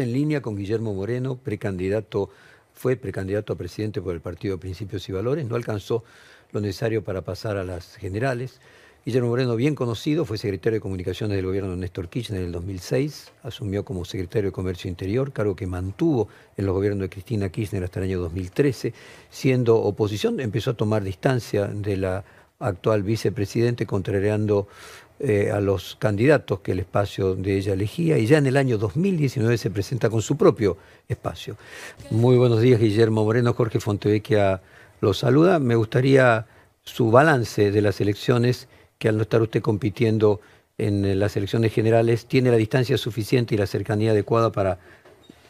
en línea con Guillermo Moreno, precandidato, fue precandidato a presidente por el Partido Principios y Valores, no alcanzó lo necesario para pasar a las generales. Guillermo Moreno, bien conocido, fue secretario de Comunicaciones del gobierno de Néstor Kirchner en el 2006, asumió como secretario de Comercio Interior, cargo que mantuvo en los gobiernos de Cristina Kirchner hasta el año 2013. Siendo oposición, empezó a tomar distancia de la actual vicepresidente, contrariando eh, a los candidatos que el espacio de ella elegía, y ya en el año 2019 se presenta con su propio espacio. Muy buenos días, Guillermo Moreno. Jorge Fontevecchia lo saluda. Me gustaría su balance de las elecciones que al no estar usted compitiendo en las elecciones generales, tiene la distancia suficiente y la cercanía adecuada para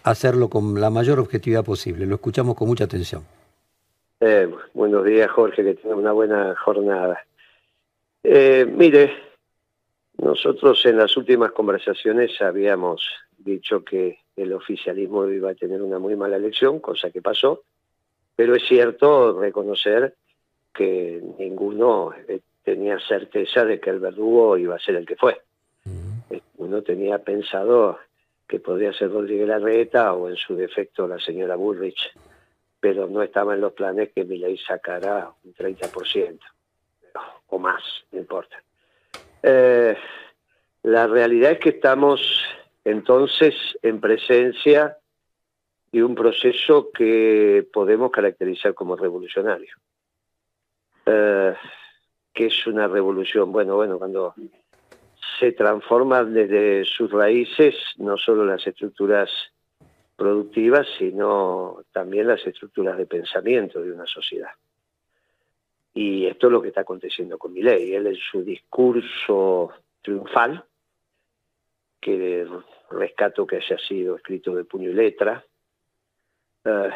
hacerlo con la mayor objetividad posible. Lo escuchamos con mucha atención. Eh, buenos días, Jorge, que tenga una buena jornada. Eh, mire, nosotros en las últimas conversaciones habíamos dicho que el oficialismo iba a tener una muy mala elección, cosa que pasó, pero es cierto reconocer que ninguno eh, tenía certeza de que el verdugo iba a ser el que fue. Uno tenía pensado que podría ser Rodríguez Larreta o en su defecto la señora Bullrich, pero no estaba en los planes que ley sacara un 30% o más, no importa. Eh, la realidad es que estamos entonces en presencia de un proceso que podemos caracterizar como revolucionario. Eh, que es una revolución? Bueno, bueno, cuando se transforman desde sus raíces no solo las estructuras productivas, sino también las estructuras de pensamiento de una sociedad. Y esto es lo que está aconteciendo con Milei. Él en su discurso triunfal, que rescato que haya sido escrito de puño y letra, eh,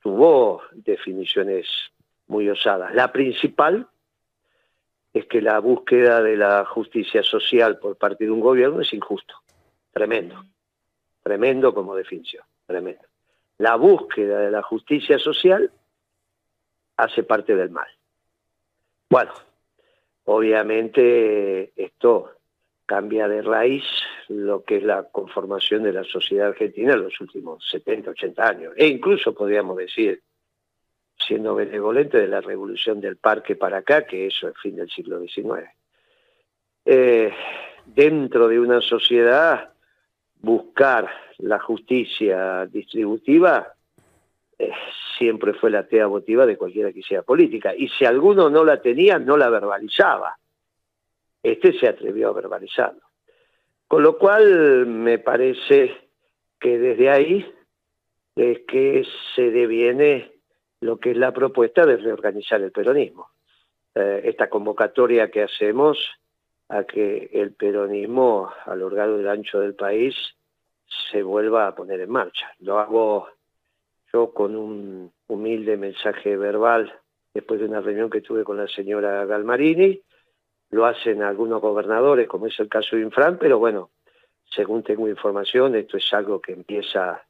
tuvo definiciones muy osadas. La principal es que la búsqueda de la justicia social por parte de un gobierno es injusto, tremendo, tremendo como definición, tremendo. La búsqueda de la justicia social hace parte del mal. Bueno, obviamente esto cambia de raíz lo que es la conformación de la sociedad argentina en los últimos 70, 80 años, e incluso podríamos decir siendo benevolente de la revolución del parque para acá, que eso es fin del siglo XIX. Eh, dentro de una sociedad, buscar la justicia distributiva siempre fue la tea votiva de cualquiera que sea política. Y si alguno no la tenía, no la verbalizaba. Este se atrevió a verbalizarlo. Con lo cual, me parece que desde ahí es que se deviene lo que es la propuesta de reorganizar el peronismo. Eh, esta convocatoria que hacemos a que el peronismo a lo largo del ancho del país se vuelva a poner en marcha. Lo hago con un humilde mensaje verbal después de una reunión que tuve con la señora Galmarini, lo hacen algunos gobernadores, como es el caso de Infran, pero bueno, según tengo información, esto es algo que empieza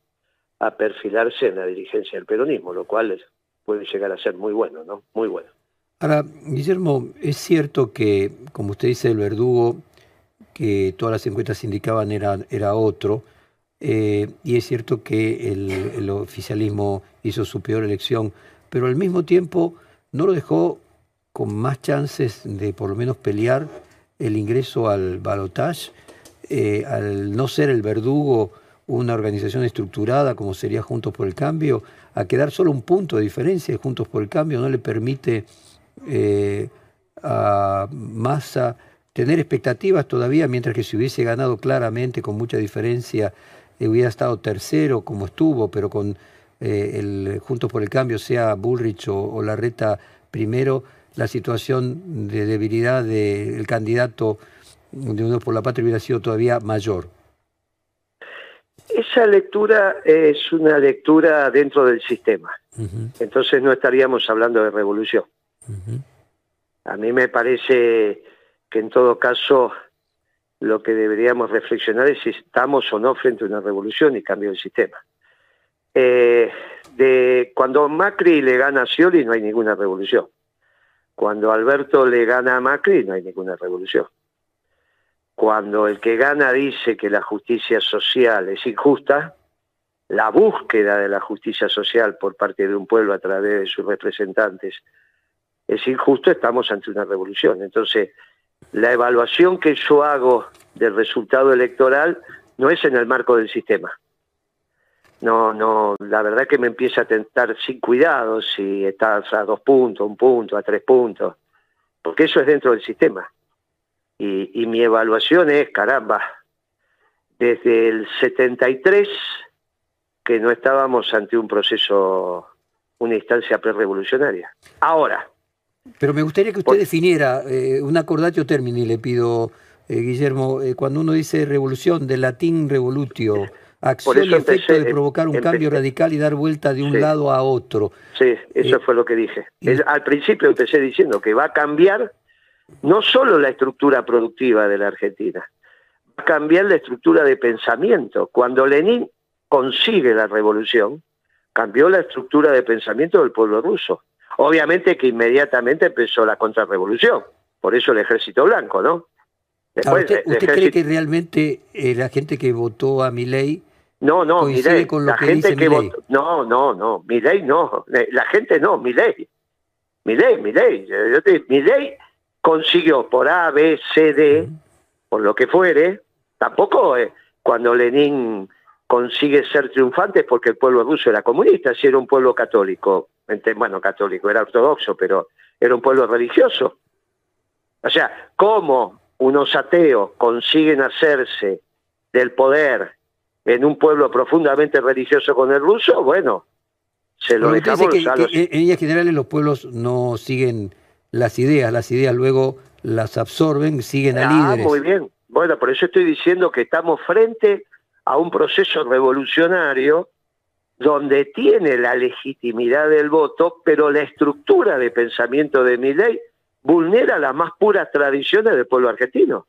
a perfilarse en la dirigencia del peronismo, lo cual puede llegar a ser muy bueno, ¿no? Muy bueno. Ahora, Guillermo, es cierto que, como usted dice, el verdugo que todas las encuestas indicaban era, era otro, eh, y es cierto que el, oficialismo hizo su peor elección, pero al mismo tiempo no lo dejó con más chances de por lo menos pelear el ingreso al balotage, eh, al no ser el verdugo una organización estructurada como sería Juntos por el Cambio, a quedar solo un punto de diferencia de Juntos por el Cambio no le permite eh, a Massa tener expectativas todavía, mientras que si hubiese ganado claramente con mucha diferencia, hubiera estado tercero como estuvo, pero con eh, el Juntos por el Cambio, sea Bullrich o, o Larreta primero, la situación de debilidad del candidato de Uno por la Patria hubiera sido todavía mayor. Esa lectura es una lectura dentro del sistema. Entonces no estaríamos hablando de revolución. A mí me parece que en todo caso lo que deberíamos reflexionar es si estamos o no frente a una revolución y cambio del sistema. Eh, cuando Macri le gana a Scioli no hay ninguna revolución. Cuando Alberto le gana a Macri no hay ninguna revolución cuando el que gana dice que la justicia social es injusta, la búsqueda de la justicia social por parte de un pueblo a través de sus representantes es injusto, estamos ante una revolución. Entonces, la evaluación que yo hago del resultado electoral no es en el marco del sistema. No, no, la verdad que me empieza a tentar sin cuidado si estás a dos puntos, un punto, a tres puntos, porque eso es dentro del sistema. Y, y mi evaluación es, caramba, desde el 73 que no estábamos ante un proceso, una instancia prerevolucionaria. Ahora. Pero me gustaría que usted definiera eh, un acordatio termini, le pido, eh, Guillermo, eh, cuando uno dice revolución, del latín revolutio, acción y efecto de provocar un cambio radical y dar vuelta de un lado a otro. Sí, eso fue lo que dije. al principio empecé diciendo que va a cambiar no solo la estructura productiva de la Argentina, va a cambiar la estructura de pensamiento. Cuando Lenin consigue la revolución, cambió la estructura de pensamiento del pueblo ruso. Obviamente que inmediatamente empezó la contrarrevolución, por eso el ejército blanco, ¿no? ¿Usted, cree que realmente eh, la gente que votó a Milei no, no, Milei, con lo la que gente dice que votó, no, no, no, Milei no, eh, la gente no, Milei, Milei, Milei, Milei consiguió por A, B, C, D, por lo que fuere, tampoco eh, cuando Lenin consigue ser triunfante porque el pueblo ruso era comunista, si era un pueblo católico, bueno, católico, era ortodoxo, pero era un pueblo religioso. O sea, ¿cómo unos ateos consiguen hacerse del poder en un pueblo profundamente religioso con el ruso? Bueno, se lo dejamos que, En líneas generales los pueblos no siguen las ideas, las ideas luego las absorben, siguen a ah, líderes. Muy bien. Bueno, por eso estoy diciendo que estamos frente a un proceso revolucionario donde tiene la legitimidad del voto, pero la estructura de pensamiento de mi ley vulnera las más puras tradiciones del pueblo argentino.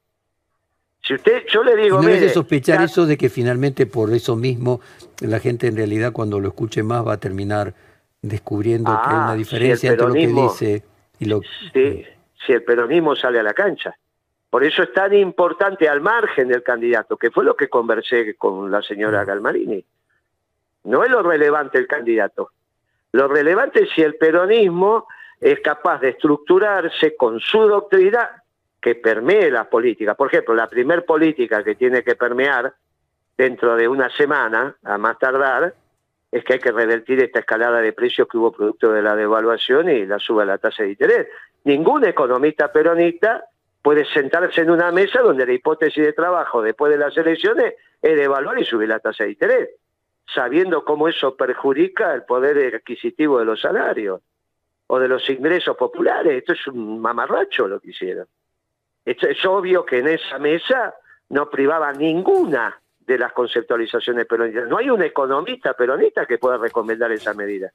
Si usted, yo le digo, no es de sospechar eso de que finalmente por eso mismo la gente en realidad cuando lo escuche más va a terminar descubriendo que hay una ah, diferencia entre lo que dice y lo sí, si el peronismo sale a la cancha. Por eso es tan importante al margen del candidato, que fue lo que conversé con la señora Galmarini. No es lo relevante el candidato. Lo relevante es si el peronismo es capaz de estructurarse con su doctrina que permee las políticas. Por ejemplo, la primer política que tiene que permear dentro de una semana, a más tardar, es que hay que revertir esta escalada de precios que hubo producto de la devaluación y la suba de la tasa de interés. Ningún economista peronista puede sentarse en una mesa donde la hipótesis de trabajo después de las elecciones es devaluar y subir la tasa de interés, sabiendo cómo eso perjudica el poder adquisitivo de los salarios o de los ingresos populares. Esto es un mamarracho lo que hicieron. es obvio que en esa mesa no privaba ninguna de las conceptualizaciones peronistas. No hay un economista peronista que pueda recomendar esa medida.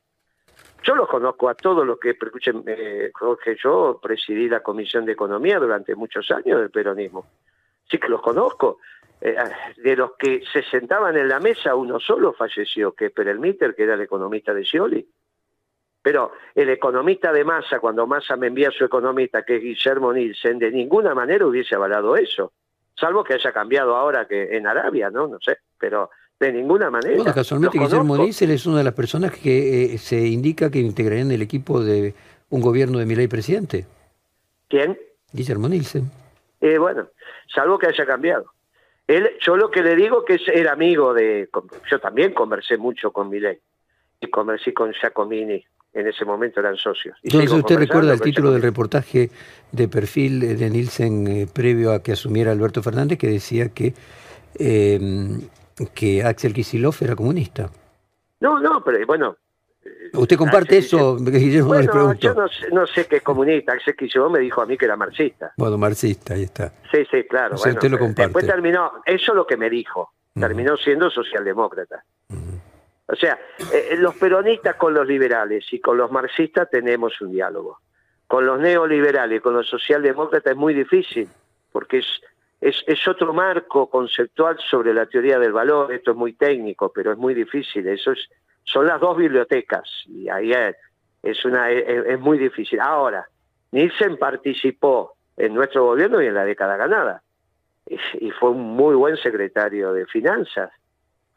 Yo los conozco a todos los que, escuchen, eh, Jorge, yo presidí la Comisión de Economía durante muchos años del peronismo. Sí que los conozco. Eh, de los que se sentaban en la mesa, uno solo falleció, que es Perelmiter, que era el economista de Scioli. Pero el economista de Massa, cuando Massa me envía a su economista, que es Guillermo Nielsen, de ninguna manera hubiese avalado eso. Salvo que haya cambiado ahora que en Arabia, ¿no? No sé. Pero de ninguna manera. Bueno, casualmente Guillermo Nielsen es una de las personas que eh, se indica que integrarían el equipo de un gobierno de Milei presidente. ¿Quién? Guillermo Nielsen. Eh, bueno, salvo que haya cambiado. Él, yo lo que le digo que es, era amigo de... Yo también conversé mucho con Milei y conversé con Giacomini. En ese momento eran socios. Entonces usted recuerda el título del reportaje de perfil de Nielsen eh, previo a que asumiera Alberto Fernández que decía que que Axel Kicillof era comunista. No, no, pero bueno. ¿Usted comparte eso, Guillermo? Bueno, yo no sé, no sé qué es comunista. Axel Kicillof me dijo a mí que era marxista. Bueno, marxista, ahí está. Sí, sí, claro. usted lo comparte. Después terminó, eso es lo que me dijo, terminó siendo socialdemócrata. O sea, eh, eh, los peronistas con los liberales y con los marxistas tenemos un diálogo. Con los neoliberales y con los socialdemócratas es muy difícil, porque es es, otro marco conceptual sobre la teoría del valor, esto es muy técnico, pero es muy difícil, eso es, son las dos bibliotecas, y ahí es, una, es, muy difícil. Ahora, Nielsen participó en nuestro gobierno y en la década ganada, y fue un muy buen secretario de finanzas,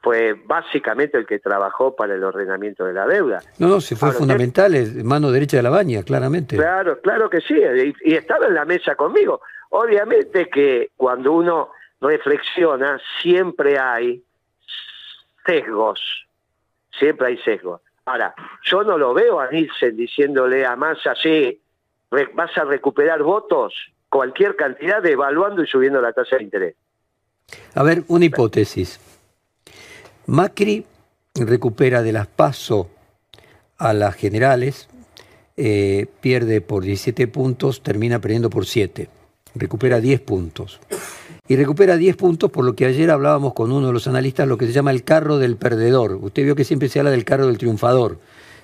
fue básicamente el que trabajó para el ordenamiento de la deuda. No, no, se fue fundamental, es mano derecha de la baña, claramente. Claro, claro que sí, y, estaba en la mesa conmigo. Obviamente que cuando uno reflexiona, siempre hay sesgos, siempre hay sesgos. Ahora, yo no lo veo a Nielsen diciéndole a Massa, sí, vas a recuperar votos, cualquier cantidad, devaluando y subiendo la tasa de interés. A ver, una hipótesis. Macri recupera de las PASO a las generales, eh, pierde por 17 puntos, termina perdiendo por 7. Recupera 10 puntos. Y recupera 10 puntos por lo que ayer hablábamos con uno de los analistas, lo que se llama el carro del perdedor. Usted vio que siempre se habla del carro del triunfador,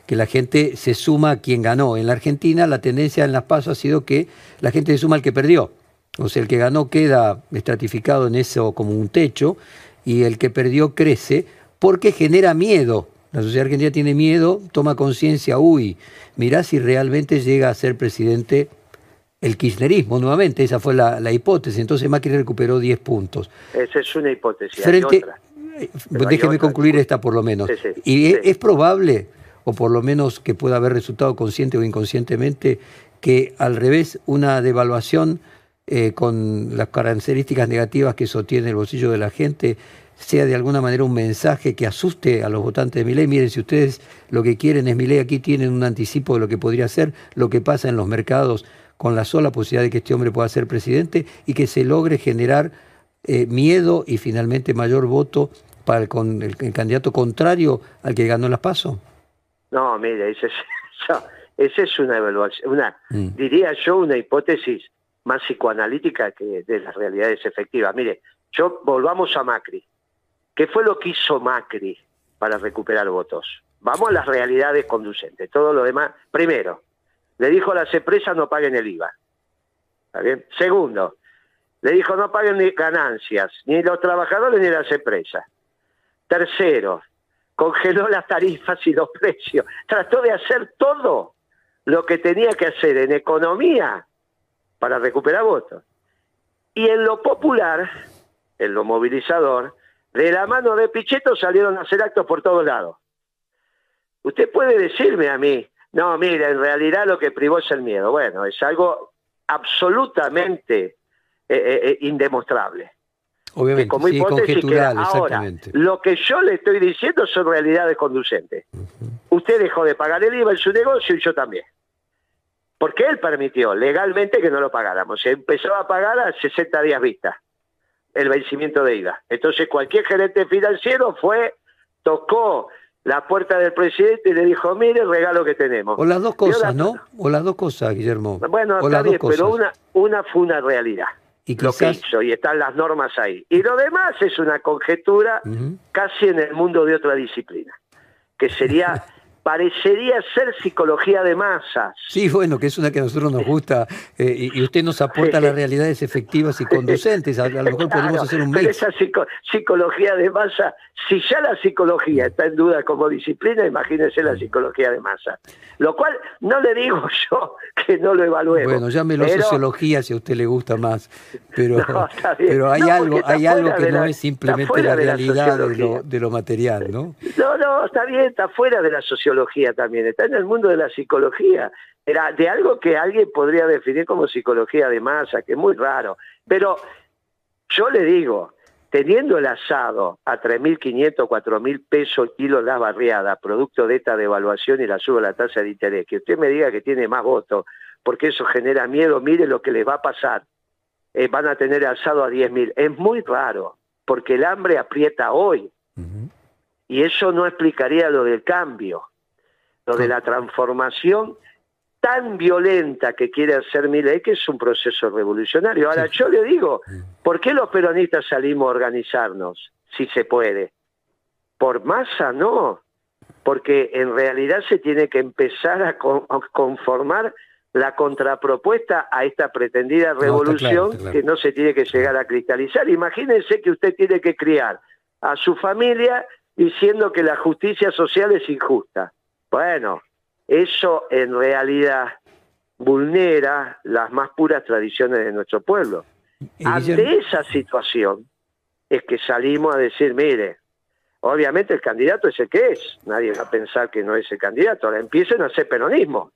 que la gente se suma a quien ganó. En la Argentina la tendencia en las pasos ha sido que la gente se suma al que perdió. O sea, el que ganó queda estratificado en eso como un techo y el que perdió crece porque genera miedo. La sociedad argentina tiene miedo, toma conciencia, uy, mirá si realmente llega a ser presidente el kirchnerismo nuevamente, esa fue la, hipótesis. Entonces Macri recuperó 10 puntos. Esa es una hipótesis. Frente, eh, déjeme concluir esta por lo menos. y es probable, o por lo menos que pueda haber resultado consciente o inconscientemente, que al revés una devaluación eh, con las características negativas que sostiene el bolsillo de la gente sea de alguna manera un mensaje que asuste a los votantes de Miley. Miren, si ustedes lo que quieren es Miley, aquí tienen un anticipo de lo que podría ser, lo que pasa en los mercados con la sola posibilidad de que este hombre pueda ser presidente y que se logre generar eh, miedo y finalmente mayor voto para el, con el, candidato contrario al que ganó las PASO? No, mire, esa es, una evaluación, una, mm. diría yo, una hipótesis más psicoanalítica que de las realidades efectivas. Mire, yo volvamos a Macri. ¿Qué fue lo que hizo Macri para recuperar votos? Vamos a las realidades conducentes. Todo lo demás, primero, le dijo a las empresas no paguen el IVA. ¿Está bien? Segundo, le dijo no paguen ni ganancias, ni los trabajadores ni las empresas. Tercero, congeló las tarifas y los precios. Trató de hacer todo lo que tenía que hacer en economía para recuperar votos. Y en lo popular, en lo movilizador, de la mano de Pichetto salieron a hacer actos por todos lados. Usted puede decirme a mí, no, mira, en realidad lo que privó es el miedo. Bueno, es algo absolutamente eh, eh, eh, indemostrable. Obviamente, como sí, conjetural, exactamente. lo que yo le estoy diciendo son realidades conducentes. Usted dejó de pagar el IVA en su negocio y yo también porque él permitió legalmente que no lo pagáramos. Se empezó a pagar a 60 días vista el vencimiento de IVA. Entonces cualquier gerente financiero fue, tocó la puerta del presidente y le dijo, mire el regalo que tenemos. O las dos cosas, ¿no? O las dos cosas, Guillermo. Bueno, está bien, pero una, una fue una realidad. Y lo que hizo, y están las normas ahí. Y lo demás es una conjetura casi en el mundo de otra disciplina, que sería parecería ser psicología de masas. Sí, bueno, que es una que a nosotros nos gusta eh, y, usted nos aporta las realidades efectivas y conducentes. A, lo mejor podemos hacer un mix. Esa psicología de masa, si ya la psicología está en duda como disciplina, imagínense la psicología de masa. Lo cual no le digo yo que no lo evaluemos. Bueno, llámelo sociología si a usted le gusta más, pero, pero hay algo, hay algo que no es simplemente la realidad de, lo, de lo material, ¿no? No, no, está bien, está fuera de la sociología también, está en el mundo de la psicología, era de algo que alguien podría definir como psicología de masa, que es muy raro. Pero yo le digo, teniendo el asado a 3.500, 4.000 pesos el kilo la barriada, producto de esta devaluación y la suba la tasa de interés, que usted me diga que tiene más votos, porque eso genera miedo, mire lo que les va a pasar. Eh, van a tener asado a 10.000. Es muy raro, porque el hambre aprieta hoy. Y eso no explicaría lo del cambio de la transformación tan violenta que quiere hacer Milei, que es un proceso revolucionario. Ahora, yo le digo, ¿por qué los peronistas salimos a organizarnos, si se puede? Por masa no, porque en realidad se tiene que empezar a, conformar la contrapropuesta a esta pretendida revolución que no se tiene que llegar a cristalizar. Imagínense que usted tiene que criar a su familia diciendo que la justicia social es injusta. Bueno, eso en realidad vulnera las más puras tradiciones de nuestro pueblo. Ante esa situación es que salimos a decir, mire, Obviamente el candidato es el que es, nadie va a pensar que no es el candidato, ahora empiecen a hacer peronismo.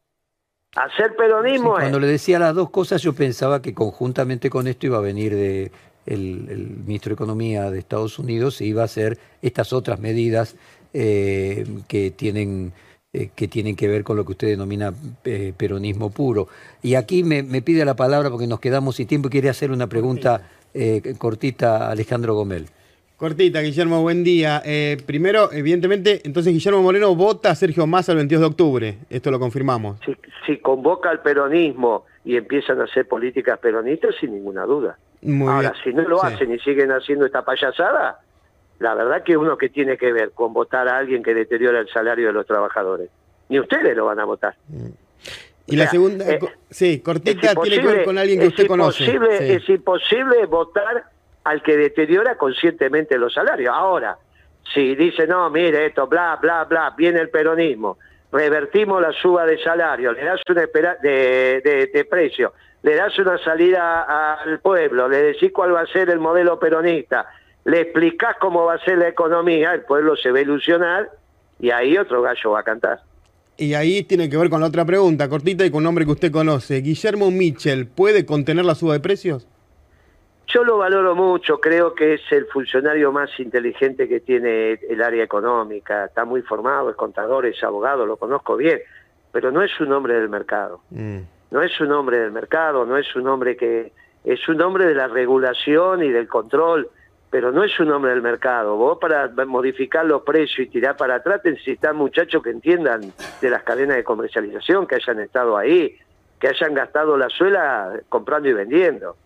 Hacer peronismo Cuando le decía las dos cosas yo pensaba que conjuntamente con esto iba a venir de el, ministro de Economía de Estados Unidos e iba a hacer estas otras medidas eh, que tienen eh, que tienen que ver con lo que usted denomina eh, peronismo puro. Y aquí me, pide la palabra porque nos quedamos sin tiempo y quiere hacer una pregunta cortita a Alejandro Gomel. Cortita, Guillermo, buen día. primero, evidentemente, entonces Guillermo Moreno vota a Sergio Massa el 22 de octubre. Esto lo confirmamos. Si, convoca al peronismo y empiezan a hacer políticas peronistas, sin ninguna duda. Ahora, si no lo hacen y siguen haciendo esta payasada, la verdad que uno que tiene que ver con votar a alguien que deteriora el salario de los trabajadores. Ni ustedes lo van a votar. Mm. Y la segunda, eh, sí, cortita, tiene que ver con alguien que usted conoce. Es imposible votar al que deteriora conscientemente los salarios. Ahora, si dice, no, mire esto, bla, bla, bla, viene el peronismo, revertimos la suba de salario, le das una de, de, de precio, le das una salida al pueblo, le decís cuál va a ser el modelo peronista, le explicás cómo va a ser la economía, el pueblo se va a ilusionar y ahí otro gallo va a cantar. Y ahí tiene que ver con la otra pregunta, cortita y con un nombre que usted conoce. ¿Guillermo Mitchell puede contener la suba de precios? Yo lo valoro mucho, creo que es el funcionario más inteligente que tiene el área económica, está muy formado, es contador, es abogado, lo conozco bien, pero no es un hombre del mercado. Mm. No es un hombre del mercado, no es un hombre que es un hombre de la regulación y del control pero no es un hombre del mercado. Vos para modificar los precios y tirar para atrás necesitas muchachos que entiendan de las cadenas de comercialización, que hayan estado ahí, que hayan gastado la suela comprando y vendiendo.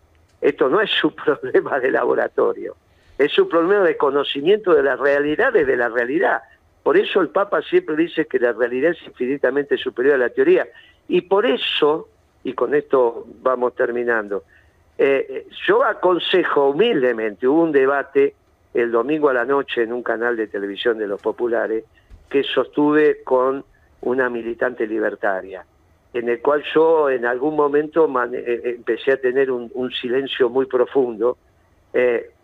Esto no es su problema de laboratorio, es su problema de conocimiento de las realidades de la realidad. Por eso el Papa siempre dice que la realidad es infinitamente superior a la teoría. Y por eso, y con esto vamos terminando, eh, yo aconsejo humildemente, hubo un debate el domingo a la noche en un canal de televisión de los populares que sostuve con una militante libertaria, en el cual yo en algún momento eh, eh, empecé a tener un, silencio muy profundo,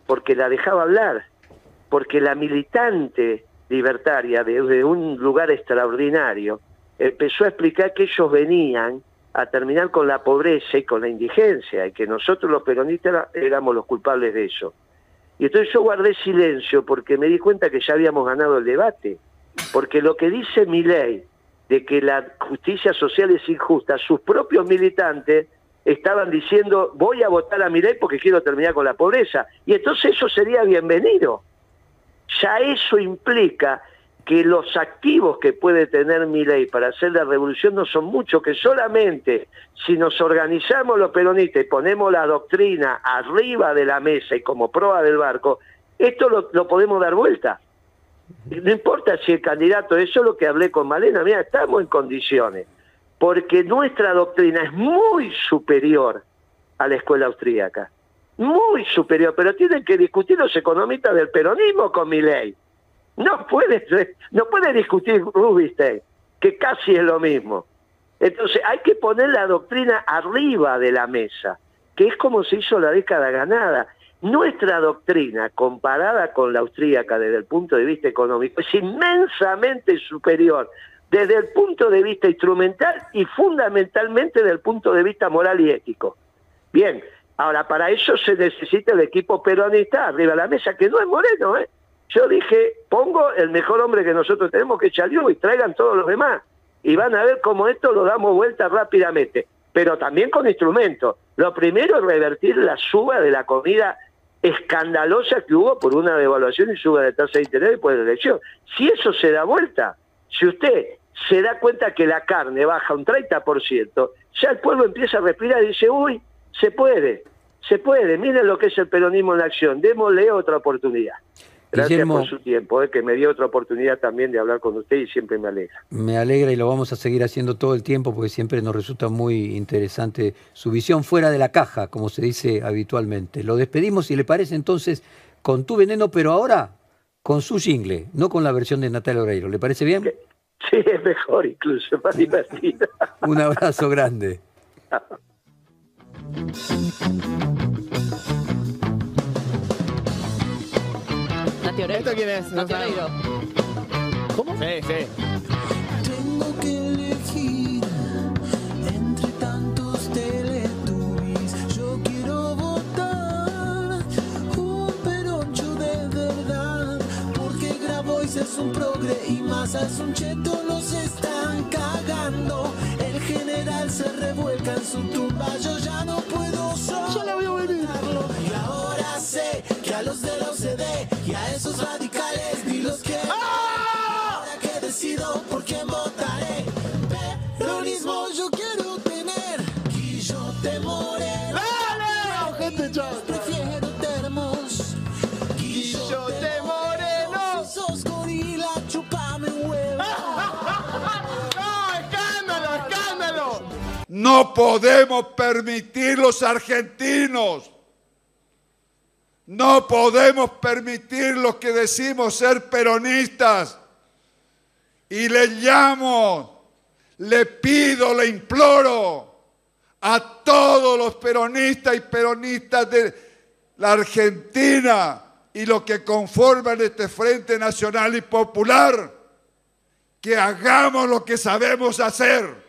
porque la dejaba hablar, porque la militante libertaria desde un lugar extraordinario empezó a explicar que ellos venían a terminar con la pobreza y con la indigencia, y que nosotros los peronistas éramos los culpables de eso. Y entonces yo guardé silencio porque me di cuenta que ya habíamos ganado el debate, porque lo que dice mi ley de que la justicia social es injusta, sus propios militantes estaban diciendo voy a votar a mi ley porque quiero terminar con la pobreza, y entonces eso sería bienvenido. Ya eso implica que los activos que puede tener mi ley para hacer la revolución no son muchos, que solamente si nos organizamos los peronistas y ponemos la doctrina arriba de la mesa y como proa del barco, esto lo, podemos dar vuelta. No importa si el candidato, eso es lo que hablé con Malena, mira, estamos en condiciones, porque nuestra doctrina es muy superior a la escuela austríaca, muy superior, pero tienen que discutir los economistas del peronismo con mi ley no puede, no puede discutir Rubinstein, que casi es lo mismo. Entonces hay que poner la doctrina arriba de la mesa, que es como se hizo la década ganada. Nuestra doctrina, comparada con la austríaca desde el punto de vista económico, es inmensamente superior desde el punto de vista instrumental y fundamentalmente desde el punto de vista moral y ético. Bien, ahora para eso se necesita el equipo peronista arriba de la mesa, que no es Moreno, ¿eh? Yo dije, pongo el mejor hombre que nosotros tenemos, que es y traigan todos los demás. Y van a ver cómo esto lo damos vuelta rápidamente, pero también con instrumentos. Lo primero es revertir la suba de la comida escandalosa que hubo por una devaluación y suba de tasa de interés después de la elección. Si eso se da vuelta, si usted se da cuenta que la carne baja un 30%, ya el pueblo empieza a respirar y dice, uy, se puede, se puede, miren lo que es el peronismo en acción, démosle otra oportunidad. Gracias por su tiempo, eh, que me dio otra oportunidad también de hablar con usted y siempre me alegra. Me alegra y lo vamos a seguir haciendo todo el tiempo porque siempre nos resulta muy interesante su visión fuera de la caja, como se dice habitualmente. Lo despedimos, si le parece, entonces, con tu veneno, pero ahora con su jingle, no con la versión de Natalia Oreiro. ¿Le parece bien? Sí, es mejor incluso, más divertido. Un abrazo grande. ¿Esto quién es? He oído. ¿Cómo? Sí, sí. Tengo que elegir entre tantos teletubbies. Yo quiero votar un peroncho de verdad. Porque Grabois es un progre y Massa es un cheto. Los están radicales ni los quiero. Ahora que decido por quién votaré. Peronismo yo quiero tener. Guillote moreno. gente, chao. Prefiero termos. Guillote moreno. Si sos gorila, chupame un huevo. ¡No, escándalo, escándalo! No podemos permitir los argentinos. No podemos permitir los que decimos ser peronistas. Y le llamo, le pido, le imploro a todos los peronistas y peronistas de la Argentina y los que conforman este Frente Nacional y Popular, que hagamos lo que sabemos hacer